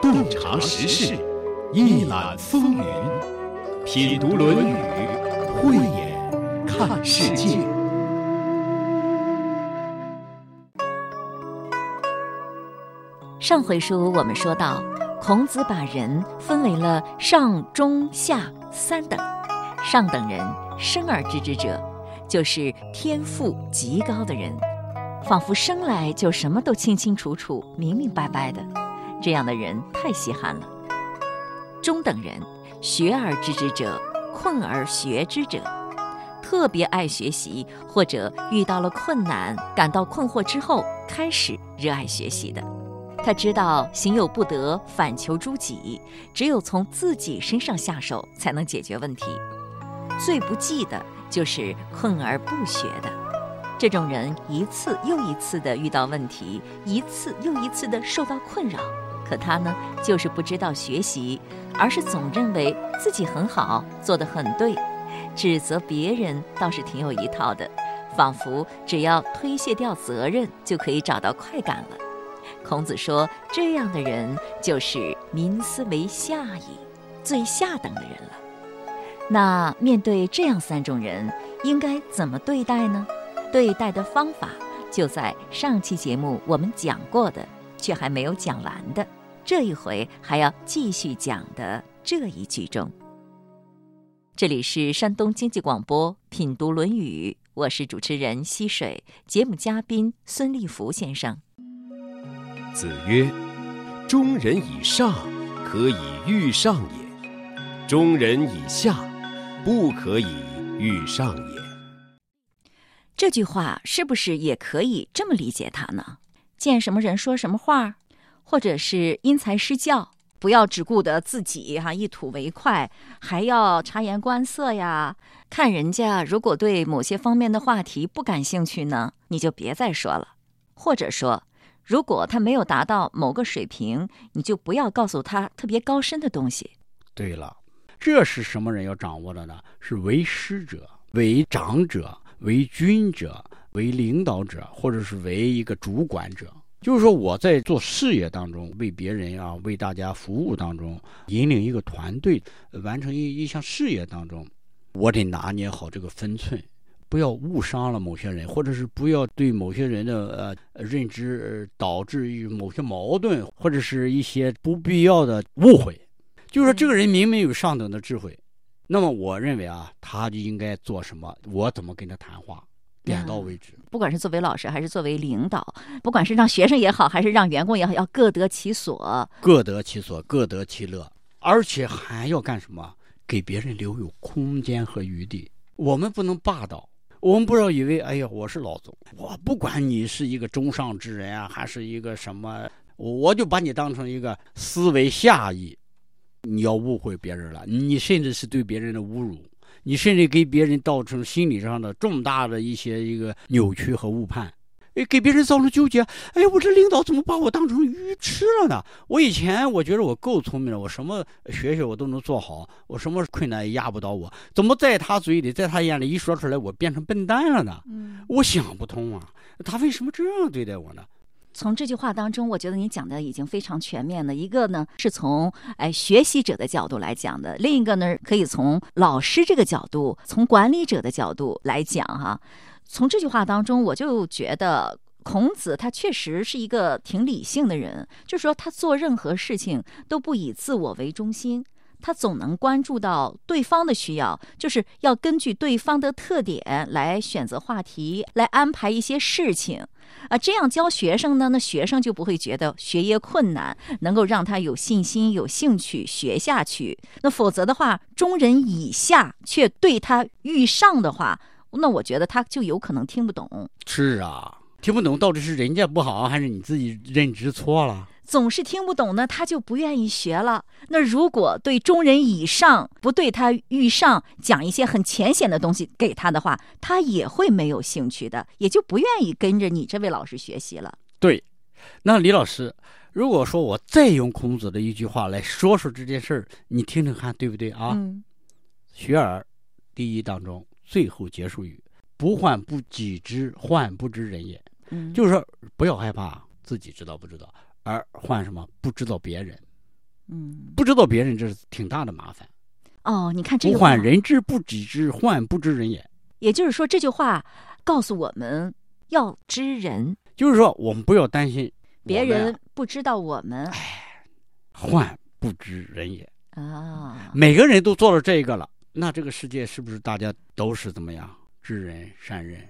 洞察时事，一览风云，品读《论语》，慧眼看世界。上回书我们说到，孔子把人分为了上、中、下三等。上等人，生而知之者，就是天赋极高的人，仿佛生来就什么都清清楚楚、明明白白的。这样的人太稀罕了。中等人，学而知之者，困而学之者，特别爱学习，或者遇到了困难，感到困惑之后，开始热爱学习的。他知道行有不得，反求诸己，只有从自己身上下手，才能解决问题。最不济的就是困而不学的。这种人一次又一次地遇到问题，一次又一次地受到困扰。可他呢，就是不知道学习，而是总认为自己很好，做得很对，指责别人倒是挺有一套的，仿佛只要推卸掉责任就可以找到快感了。孔子说，这样的人就是民思为下矣，最下等的人了。那面对这样三种人，应该怎么对待呢？对待的方法就在上期节目我们讲过的，却还没有讲完的。这一回还要继续讲的这一句中，这里是山东经济广播品读《论语》，我是主持人溪水，节目嘉宾孙立福先生。子曰：“中人以上，可以欲上也；中人以下，不可以欲上也。”这句话是不是也可以这么理解它呢？见什么人说什么话？或者是因材施教，不要只顾得自己哈一吐为快，还要察言观色呀。看人家如果对某些方面的话题不感兴趣呢，你就别再说了。或者说，如果他没有达到某个水平，你就不要告诉他特别高深的东西。对了，这是什么人要掌握的呢？是为师者、为长者、为君者、为领导者，或者是为一个主管者。就是说，我在做事业当中，为别人啊，为大家服务当中，引领一个团队完成一一项事业当中，我得拿捏好这个分寸，不要误伤了某些人，或者是不要对某些人的呃认知导致于某些矛盾，或者是一些不必要的误会。就是说，这个人明明有上等的智慧，那么我认为啊，他就应该做什么，我怎么跟他谈话。点到为止。不管是作为老师还是作为领导，不管是让学生也好，还是让员工也好，要各得其所，各得其所，各得其乐，而且还要干什么？给别人留有空间和余地。我们不能霸道，我们不要以为，哎呀，我是老总，我不管你是一个中上之人啊，还是一个什么，我就把你当成一个思维下意。你要误会别人了，你甚至是对别人的侮辱。你甚至给别人造成心理上的重大的一些一个扭曲和误判，哎，给别人造成纠结。哎呀，我这领导怎么把我当成鱼吃了呢？我以前我觉得我够聪明了，我什么学学我都能做好，我什么困难也压不倒我。怎么在他嘴里，在他眼里一说出来，我变成笨蛋了呢？嗯，我想不通啊，他为什么这样对待我呢？从这句话当中，我觉得你讲的已经非常全面了。一个呢是从哎学习者的角度来讲的，另一个呢可以从老师这个角度，从管理者的角度来讲哈。从这句话当中，我就觉得孔子他确实是一个挺理性的人，就是说他做任何事情都不以自我为中心。他总能关注到对方的需要，就是要根据对方的特点来选择话题，来安排一些事情，啊，这样教学生呢，那学生就不会觉得学业困难，能够让他有信心、有兴趣学下去。那否则的话，中人以下却对他欲上的话，那我觉得他就有可能听不懂。是啊，听不懂到底是人家不好，还是你自己认知错了？总是听不懂呢，他就不愿意学了。那如果对中人以上不对他遇上讲一些很浅显的东西给他的话，他也会没有兴趣的，也就不愿意跟着你这位老师学习了。对，那李老师，如果说我再用孔子的一句话来说说这件事儿，你听听看，对不对啊？嗯。学而第一当中最后结束语：“不患不己知，患不知人也。”嗯，就是说不要害怕自己知道不知道。而患什么不知道别人，嗯，不知道别人这是挺大的麻烦。哦，你看这个不患人之不己知，患不知人也。也就是说，这句话告诉我们要知人，就是说，我们不要担心别人不知道我们哎患不知人也。啊。每个人都做了这个了，那这个世界是不是大家都是怎么样知人善任？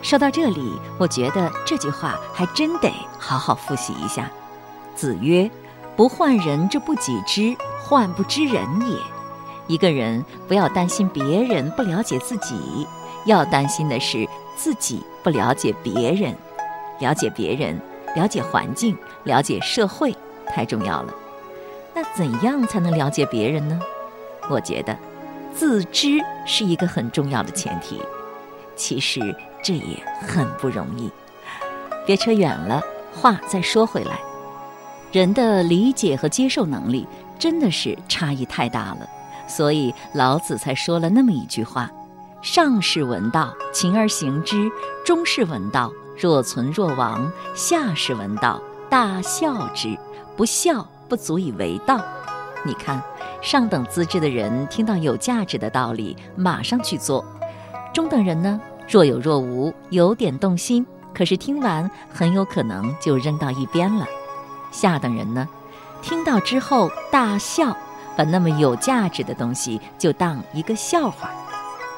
说到这里，我觉得这句话还真得好好复习一下。子曰：“不患人之不己知，患不知人也。”一个人不要担心别人不了解自己，要担心的是自己不了解别人。了解别人，了解环境，了解社会，太重要了。那怎样才能了解别人呢？我觉得，自知是一个很重要的前提。其实这也很不容易。别扯远了，话再说回来，人的理解和接受能力真的是差异太大了，所以老子才说了那么一句话：“上士闻道，勤而行之；中士闻道，若存若亡；下士闻道，大笑之。不笑，不足以为道。”你看，上等资质的人听到有价值的道理，马上去做。中等人呢，若有若无，有点动心，可是听完很有可能就扔到一边了。下等人呢，听到之后大笑，把那么有价值的东西就当一个笑话。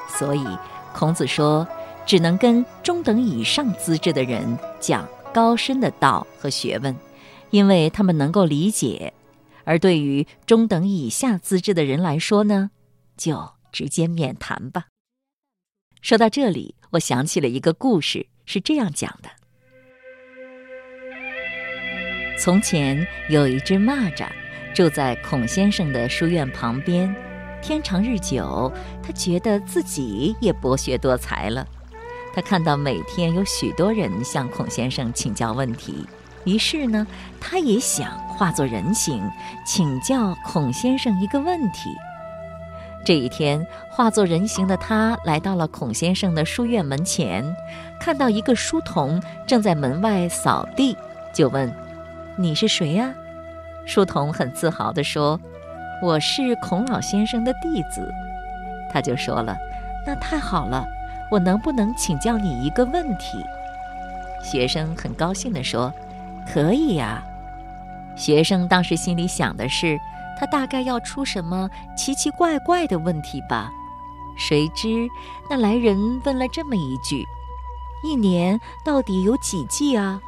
所以孔子说，只能跟中等以上资质的人讲高深的道和学问，因为他们能够理解；而对于中等以下资质的人来说呢，就直接免谈吧。说到这里，我想起了一个故事，是这样讲的：从前有一只蚂蚱，住在孔先生的书院旁边。天长日久，他觉得自己也博学多才了。他看到每天有许多人向孔先生请教问题，于是呢，他也想化作人形，请教孔先生一个问题。这一天，化作人形的他来到了孔先生的书院门前，看到一个书童正在门外扫地，就问：“你是谁呀、书童很自豪地说：“我是孔老先生的弟子。”他就说了：“那太好了，我能不能请教你一个问题？”学生很高兴地说：“可以呀。”学生当时心里想的是，他大概要出什么奇奇怪怪的问题吧？谁知那来人问了这么一句：“一年到底有几季啊？”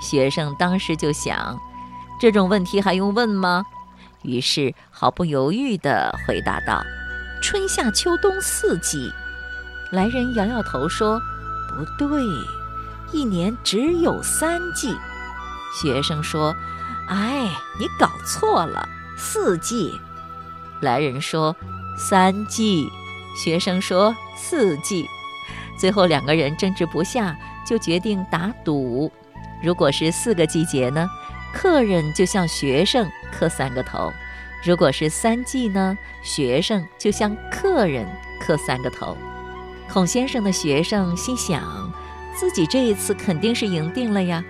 学生当时就想，这种问题还用问吗？于是毫不犹豫地回答道：“春夏秋冬四季。”来人摇摇头说：“不对，一年只有三季。”学生说：“哎，你搞错了，四季。”来人说：“三季。”学生说：“四季。”最后两个人争执不下，就决定打赌。如果是四个季节呢，客人就向学生磕三个头；如果是三季呢，学生就向客人磕三个头。孔先生的学生心想，自己这一次肯定是赢定了呀，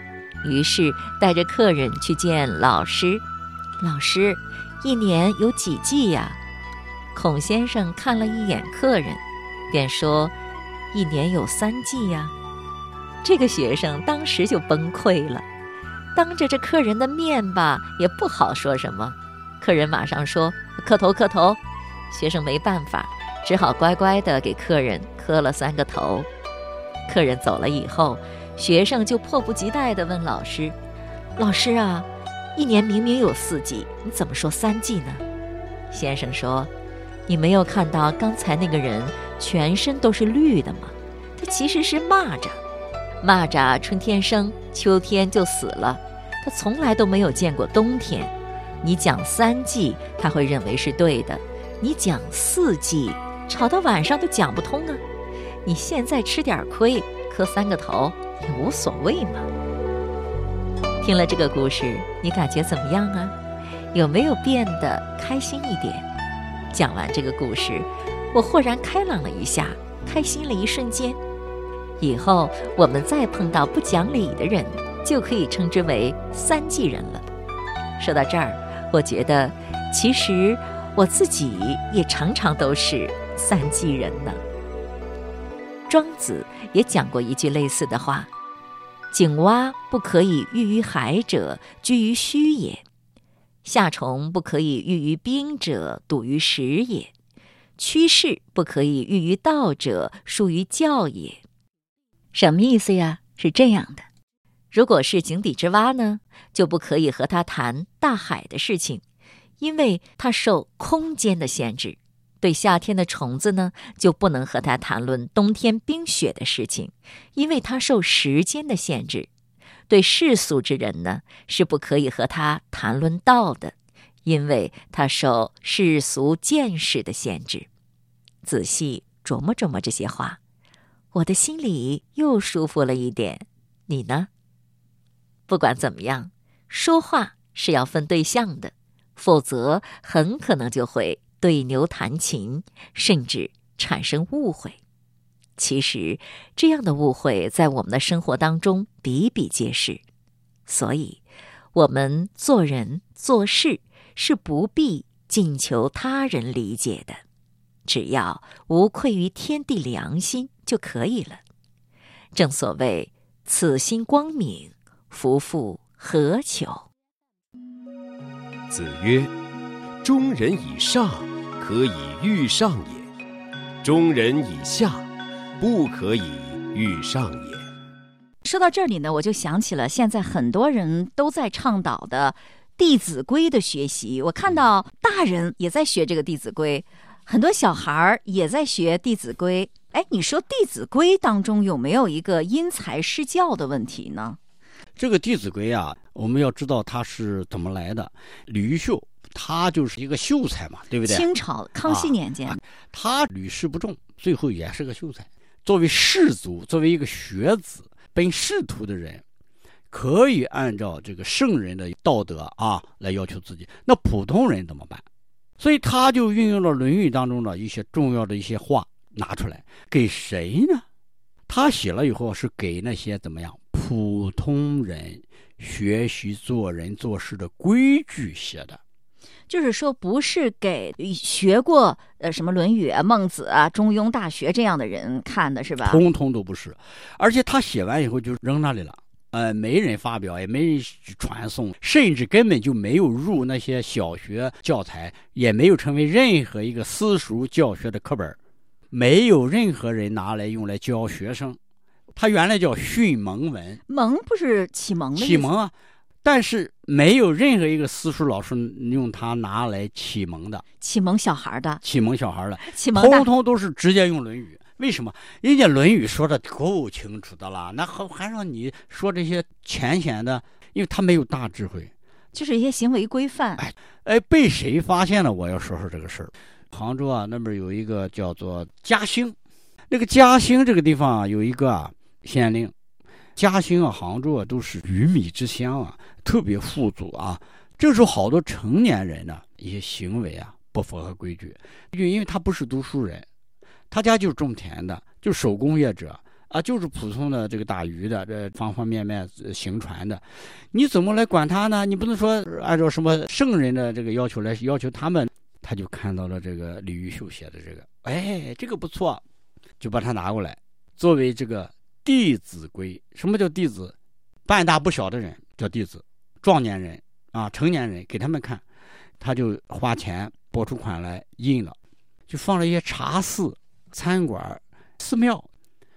于是带着客人去见老师。老师，一年有几季呀？孔先生看了一眼客人，便说：“一年有三季呀。”这个学生当时就崩溃了，当着这客人的面吧，也不好说什么。客人马上说：“磕头，磕头。”学生没办法，只好乖乖的给客人磕了三个头。客人走了以后，学生就迫不及待地问老师：“老师啊，一年明明有四季，你怎么说三季呢？”先生说：“你没有看到刚才那个人全身都是绿的吗？他其实是蚂蚱。蚂蚱春天生，秋天就死了，他从来都没有见过冬天。你讲三季，他会认为是对的；你讲四季，吵到晚上都讲不通啊。你现在吃点亏，磕三个头也无所谓嘛。听了这个故事，你感觉怎么样啊？有没有变得开心一点？讲完这个故事，我豁然开朗了一下，开心了一瞬间。以后我们再碰到不讲理的人，就可以称之为三季人了。说到这儿，我觉得其实我自己也常常都是三季人呢。庄子也讲过一句类似的话：“井蛙不可以喻于海者，居于虚也；夏虫不可以喻于冰者，笃于实也；趋势不可以喻于道者，疏于教也。”什么意思呀？是这样的：如果是井底之蛙呢，就不可以和他谈大海的事情，因为它受空间的限制。对夏天的虫子呢，就不能和他谈论冬天冰雪的事情，因为它受时间的限制；对世俗之人呢，是不可以和他谈论道的，因为他受世俗见识的限制。仔细琢磨琢磨这些话，我的心里又舒服了一点。你呢？不管怎么样，说话是要分对象的，否则很可能就会。对牛弹琴，甚至产生误会。其实，这样的误会在我们的生活当中比比皆是。所以，我们做人做事是不必尽求他人理解的，只要无愧于天地良心就可以了。正所谓“此心光明，夫复何求？”子曰：“中人以上。”可以欲上也，中人以下，不可以欲上也。说到这里呢，我就想起了现在很多人都在倡导的《弟子规》的学习。我看到大人也在学这个《弟子规》，很多小孩儿也在学《弟子规》。哎，你说《弟子规》当中有没有一个因材施教的问题呢？这个《弟子规》啊，我们要知道它是怎么来的。吕玉秀。他就是一个秀才嘛，对不对？清朝康熙年间，他屡试不中，最后也是个秀才。作为士族，作为一个学子、本仕途的人，可以按照这个圣人的道德啊来要求自己。那普通人怎么办？所以他就运用了《论语》当中的一些重要的一些话拿出来，给谁呢？他写了以后是给那些怎么样普通人学习做人做事的规矩写的。就是说，不是给学过呃什么《论语》啊、《孟子》啊、《中庸》《大学》这样的人看的，是吧？通通都不是，而且他写完以后就扔那里了，呃，没人发表，也没人传送，甚至根本就没有入那些小学教材，也没有成为任何一个私塾教学的课本，没有任何人拿来用来教学生。他原来叫训蒙文，蒙不是启蒙的启蒙啊。但是没有任何一个私塾老师用它拿来启蒙的，启蒙小孩的，启蒙小孩的，启蒙通通都是直接用《论语》。为什么？人家《论语》说的够清楚的了，那还还让你说这些浅显的？因为他没有大智慧，就是一些行为规范。哎哎，被谁发现了？我要说说这个事儿。杭州啊，那边有一个叫做嘉兴，那个嘉兴这个地方啊，有一个啊县令。嘉兴啊，杭州啊，都是鱼米之乡啊，特别富足啊。这时候好多成年人呢，一些行为啊不符合规矩，就因为他不是读书人，他家就是种田的，就手工业者啊，就是普通的这个打鱼的，这方方面面行船的，你怎么来管他呢？你不能说按照什么圣人的这个要求来要求他们。他就看到了这个李玉秀写的这个，哎，这个不错，就把它拿过来作为这个。弟子规，什么叫弟子？半大不小的人叫弟子，壮年人啊，成年人给他们看，他就花钱拨出款来印了，就放了一些茶肆、餐馆、寺庙，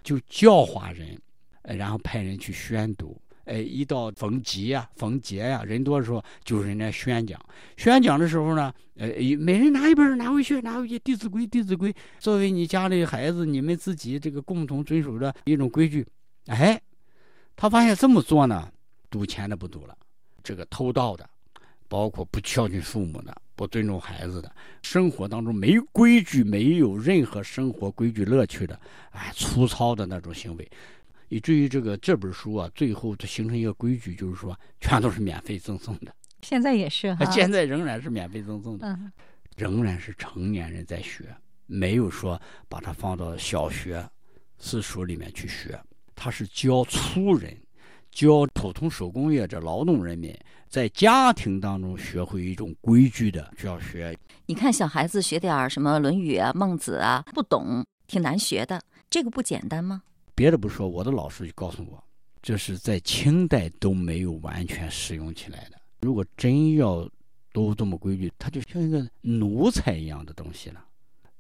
就教化人，然后派人去宣读。哎，一到逢集呀、逢节呀，人多的时候，就人家宣讲。宣讲的时候呢，呃，每人拿一本，拿回去，拿回去，《弟子规》，《弟子规》作为你家里孩子，你们自己这个共同遵守的一种规矩。哎，他发现这么做呢，赌钱的不赌了，这个偷盗的，包括不孝敬父母的、不尊重孩子的，生活当中没规矩、没有任何生活规矩乐趣的，哎，粗糙的那种行为。以至于这个这本书啊，最后它形成一个规矩，就是说全都是免费赠送的。现在也是哈，现在仍然是免费赠送的，仍然是成年人在学，没有说把它放到小学私塾里面去学。它是教粗人，教普通手工业者、劳动人民在家庭当中学会一种规矩的教学。你看，小孩子学点什么《论语》啊、《孟子》啊，不懂，挺难学的。这个不简单吗？别的不说，我的老师就告诉我，这是在清代都没有完全使用起来的。如果真要都这么规矩，它就像一个奴才一样的东西了。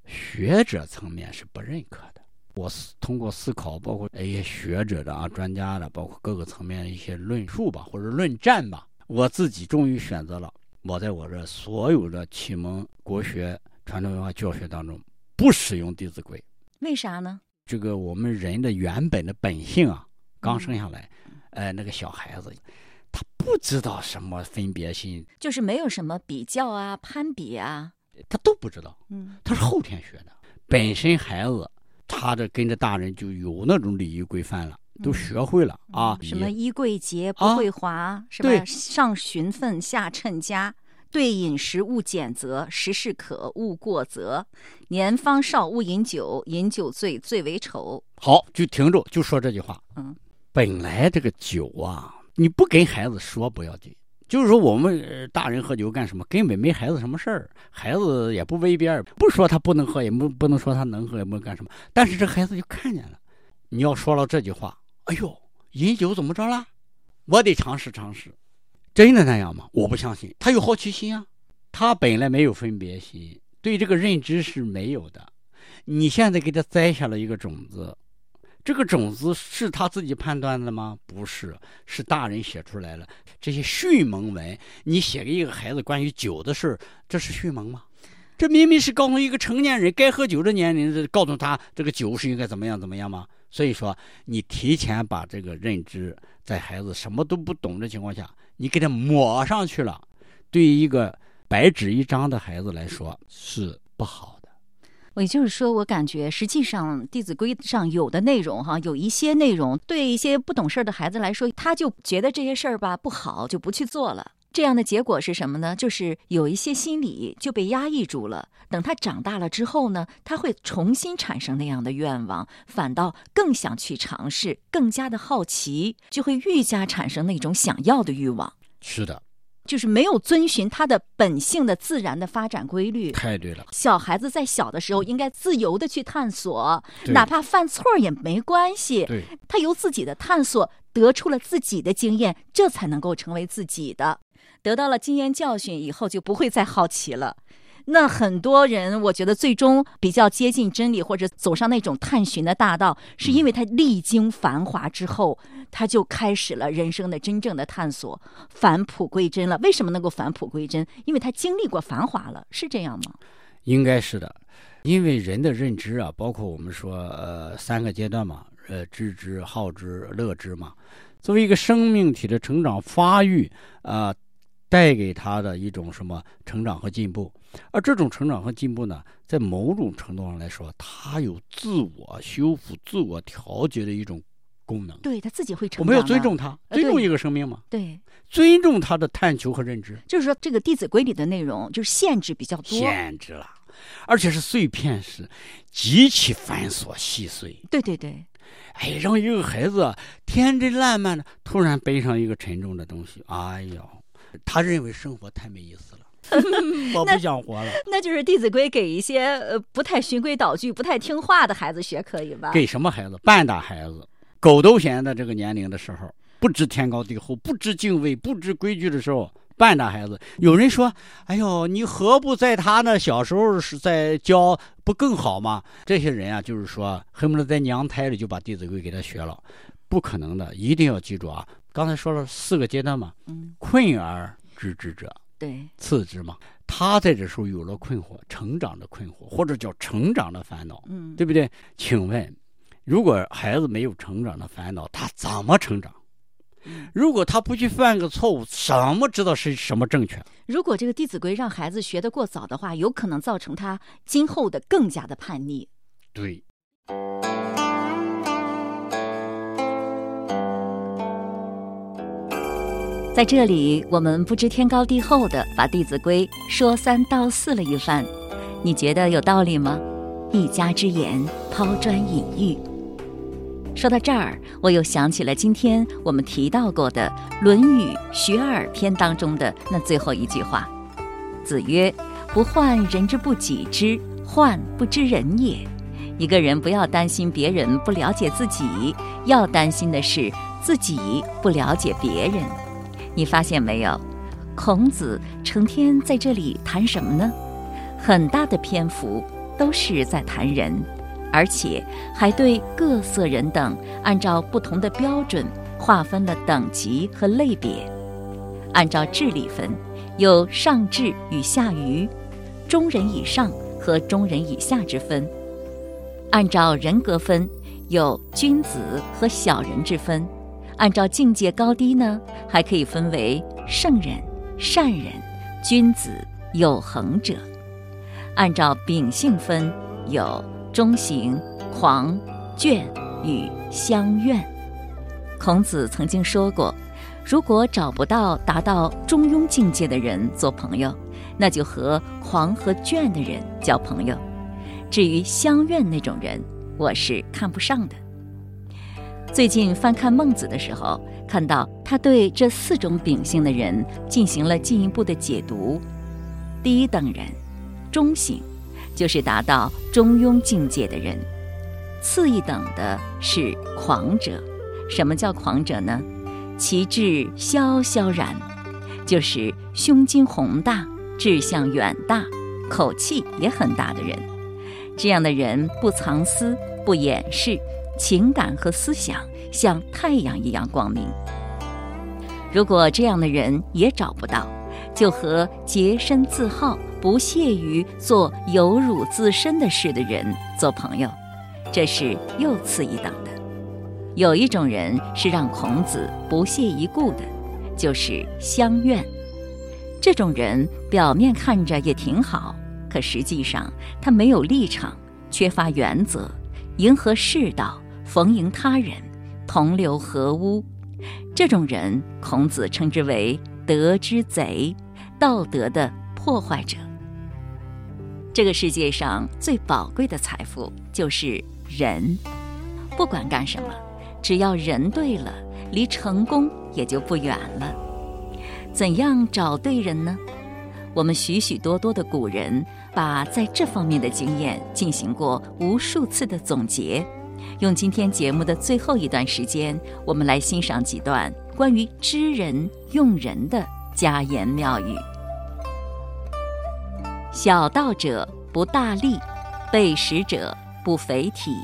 学者层面是不认可的。我思通过思考，包括一些学者的啊、专家的，包括各个层面的一些论述吧，或者论战吧，我自己终于选择了，我在我这所有的启蒙国学、传统文化教学当中，不使用《弟子规》。为啥呢？这个我们人的原本的本性啊，刚生下来，呃，那个小孩子，他不知道什么分别心，就是没有什么比较啊、攀比啊，他都不知道。嗯，他是后天学的。本身孩子，他这跟着大人就有那种礼仪规范了，都学会了啊。什么衣贵洁不啊贵华，什对么上循分下称家。对饮食勿拣择，食适可勿过则。年方少勿饮酒，饮酒醉最为丑。好，就停住，就说这句话。嗯，本来这个酒啊，你不跟孩子说不要紧，就是说我们、大人喝酒干什么，根本没孩子什么事儿，孩子也不威边儿，不说他不能喝，也不不能说他能喝，也不能干什么。但是这孩子就看见了，你要说了这句话，哎呦，饮酒怎么着了？我得尝试尝试，真的那样吗？我不相信，他有好奇心啊，他本来没有分别心，对这个认知是没有的。你现在给他栽下了一个种子，这个种子是他自己判断的吗？不是，是大人写出来了。这些训蒙文，你写给一个孩子关于酒的事，这是训蒙吗？这明明是告诉一个成年人该喝酒的年龄，告诉他这个酒是应该怎么样怎么样吗？所以说，你提前把这个认知在孩子什么都不懂的情况下，你给他抹上去了，对于一个白纸一张的孩子来说是不好。也就是说，我感觉实际上《弟子规》上有的内容哈，有一些内容对一些不懂事儿的孩子来说，他就觉得这些事儿吧不好，就不去做了。这样的结果是什么呢？就是有一些心理就被压抑住了。等他长大了之后呢，他会重新产生那样的愿望，反倒更想去尝试，更加的好奇，就会愈加产生那种想要的欲望。是的，就是没有遵循他的本性的自然的发展规律。太对了。小孩子在小的时候应该自由的去探索，哪怕犯错儿也没关系。对，他由自己的探索得出了自己的经验，这才能够成为自己的。得到了经验教训以后，就不会再好奇了。那很多人，我觉得最终比较接近真理，或者走上那种探寻的大道，是因为他历经繁华之后，他就开始了人生的真正的探索，返璞归真了。为什么能够返璞归真？因为他经历过繁华了，是这样吗？应该是的，因为人的认知啊，包括我们说呃三个阶段嘛，呃知之、好之、乐之嘛。作为一个生命体的成长发育啊、带给他的一种什么成长和进步，而这种成长和进步呢，在某种程度上来说，它有自我修复、自我调节的一种功能。对他自己会成长。我们要尊重，他，尊重一个生命嘛，对，尊重他的探求和认知。就是说这个《弟子规》里的内容就是限制比较多。限制了，而且是碎片式，极其繁琐细碎。对对对，哎，让一个孩子天真烂漫的，突然背上一个沉重的东西，哎呦，他认为生活太没意思了，我不想活了。那就是《弟子规》给一些呃不太循规蹈矩、不太听话的孩子学，可以吧？给什么孩子？半大孩子，狗都嫌的这个年龄的时候，不知天高地厚，不知敬畏，不知规矩的时候。半大孩子，有人说：“哎呦，你何不在他那小时候是在教，不更好吗？”这些人啊，就是说，恨不得在娘胎里就把《弟子规》给他学了，不可能的，一定要记住啊！刚才说了四个阶段嘛，嗯，困而知之者，对，次之嘛。他在这时候有了困惑，成长的困惑，或者叫成长的烦恼，嗯，对不对？请问，如果孩子没有成长的烦恼，他怎么成长？嗯如果他不去犯个错误，怎么知道是什么正确？如果这个《弟子规》让孩子学得过早的话，有可能造成他今后的更加的叛逆。对，在这里，我们不知天高地厚的把《弟子规》说三道四了一番，你觉得有道理吗？一家之言，抛砖引玉。说到这儿，我又想起了今天我们提到过的《论语·学而篇》当中的那最后一句话：“子曰，不患人之不己知，患不知人也。”一个人不要担心别人不了解自己，要担心的是自己不了解别人。你发现没有？孔子成天在这里谈什么呢？很大的篇幅都是在谈人。而且还对各色人等按照不同的标准划分了等级和类别，按照智力分，有上智与下愚，中人以上和中人以下之分；按照人格分，有君子和小人之分；按照境界高低呢，还可以分为圣人、善人、君子、有恒者；按照秉性分，有。中行、狂、倦与相怨。孔子曾经说过：“如果找不到达到中庸境界的人做朋友，那就和狂和倦的人交朋友。至于相怨那种人，我是看不上的。”最近翻看《孟子》的时候，看到他对这四种秉性的人进行了进一步的解读：第一等人，中行。就是达到中庸境界的人，次一等的是狂者。什么叫狂者呢？其志萧萧然，就是胸襟宏大、志向远大、口气也很大的人。这样的人不藏私、不掩饰，情感和思想像太阳一样光明。如果这样的人也找不到，就和洁身自好。不屑于做有辱自身的事的人做朋友，这是又次一等的。有一种人是让孔子不屑一顾的，就是相怨。这种人表面看着也挺好，可实际上他没有立场，缺乏原则，迎合世道，逢迎他人，同流合污。这种人，孔子称之为德之贼，道德的破坏者。这个世界上最宝贵的财富就是人，不管干什么，只要人对了，离成功也就不远了。怎样找对人呢？我们许许多多的古人把在这方面的经验进行过无数次的总结。用今天节目的最后一段时间，我们来欣赏几段关于知人用人的家言妙语。小道者不大利，背食者不肥体。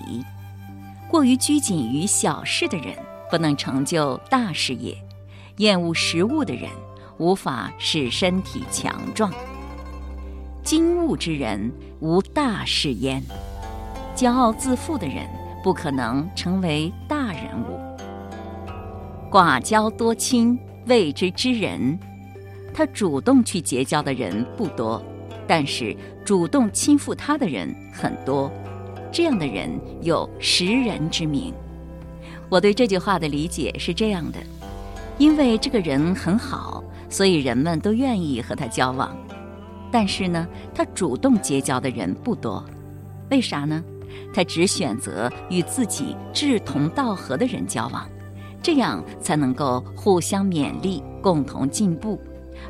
过于拘谨于小事的人，不能成就大事业；厌恶食物的人，无法使身体强壮。精悟之人无大事焉，骄傲自负的人不可能成为大人物。寡交多亲，谓之知人。他主动去结交的人不多。但是主动亲附他的人很多，这样的人有识人之名。我对这句话的理解是这样的：因为这个人很好，所以人们都愿意和他交往。但是呢，他主动结交的人不多，为啥呢？他只选择与自己志同道合的人交往，这样才能够互相勉励，共同进步，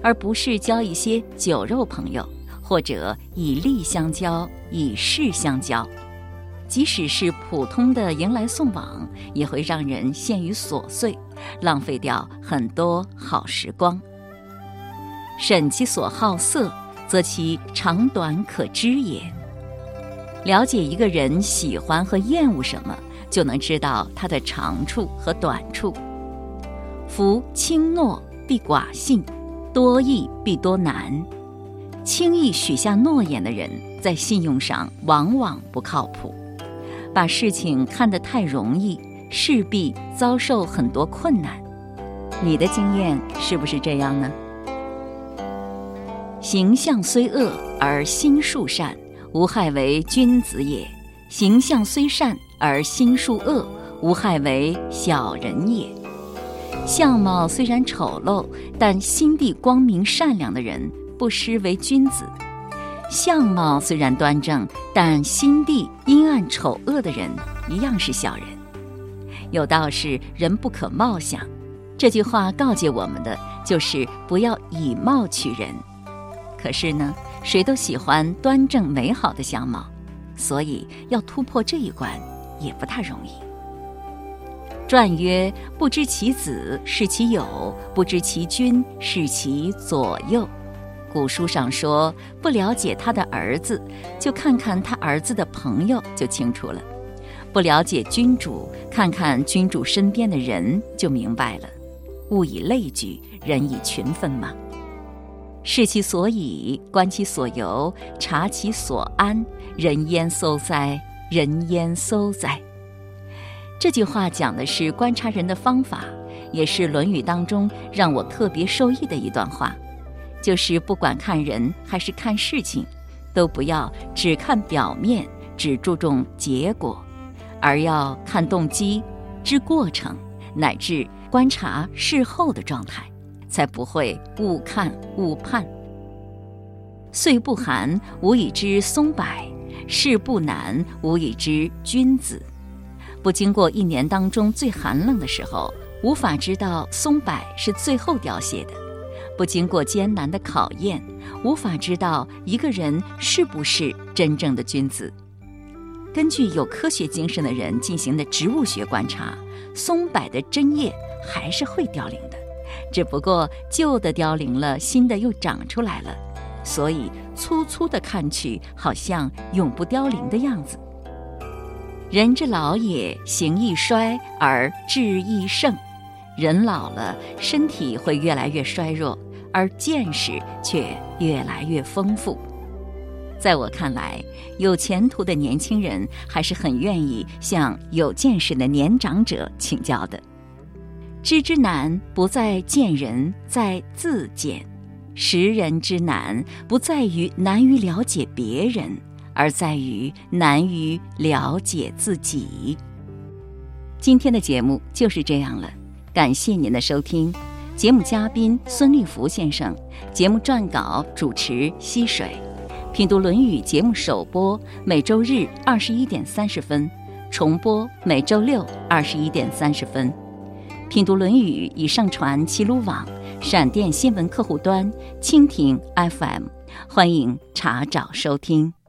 而不是交一些酒肉朋友。或者以利相交，以势相交，即使是普通的迎来送往，也会让人陷于琐碎，浪费掉很多好时光。审其所好色，则其长短可知也。了解一个人喜欢和厌恶什么，就能知道他的长处和短处。夫轻诺必寡信，多易必多难。轻易许下诺言的人，在信用上往往不靠谱。把事情看得太容易，势必遭受很多困难。你的经验是不是这样呢？形象虽恶而心术善，无害为君子也；形象虽善而心术恶，无害为小人也。相貌虽然丑陋，但心地光明善良的人。不失为君子，相貌虽然端正，但心地阴暗丑恶的人一样是小人。有道是“人不可貌相”，这句话告诫我们的就是不要以貌取人。可是呢，谁都喜欢端正美好的相貌，所以要突破这一关也不太容易。传曰：“不知其子，是其友；不知其君，是其左右。”古书上说，不了解他的儿子，就看看他儿子的朋友就清楚了；不了解君主，看看君主身边的人就明白了。物以类聚，人以群分嘛。视其所以，观其所由，察其所安，人焉搜哉？人焉搜哉？这句话讲的是观察人的方法，也是《论语》当中让我特别受益的一段话。就是不管看人还是看事情，都不要只看表面，只注重结果，而要看动机、知过程，乃至观察事后的状态，才不会误看误判。岁不寒，无以知松柏；事不难，无以知君子。不经过一年当中最寒冷的时候，无法知道松柏是最后凋谢的。不经过艰难的考验，无法知道一个人是不是真正的君子。根据有科学精神的人进行的植物学观察，松柏的针叶还是会凋零的，只不过旧的凋零了，新的又长出来了。所以粗粗的看去，好像永不凋零的样子。人之老也，形易衰而志易盛。人老了，身体会越来越衰弱。而见识却越来越丰富。在我看来，有前途的年轻人还是很愿意向有见识的年长者请教的。知之难，不在见人，在自见；识人之难，不在于难于了解别人，而在于难于了解自己。今天的节目就是这样了，感谢您的收听。节目嘉宾孙立福先生，节目撰稿主持溪水，品读《论语》节目首播每周日二十一点三十分，重播每周六二十一点三十分。品读《论语》已上传齐鲁网、闪电新闻客户端、蜻蜓 FM，欢迎查找收听。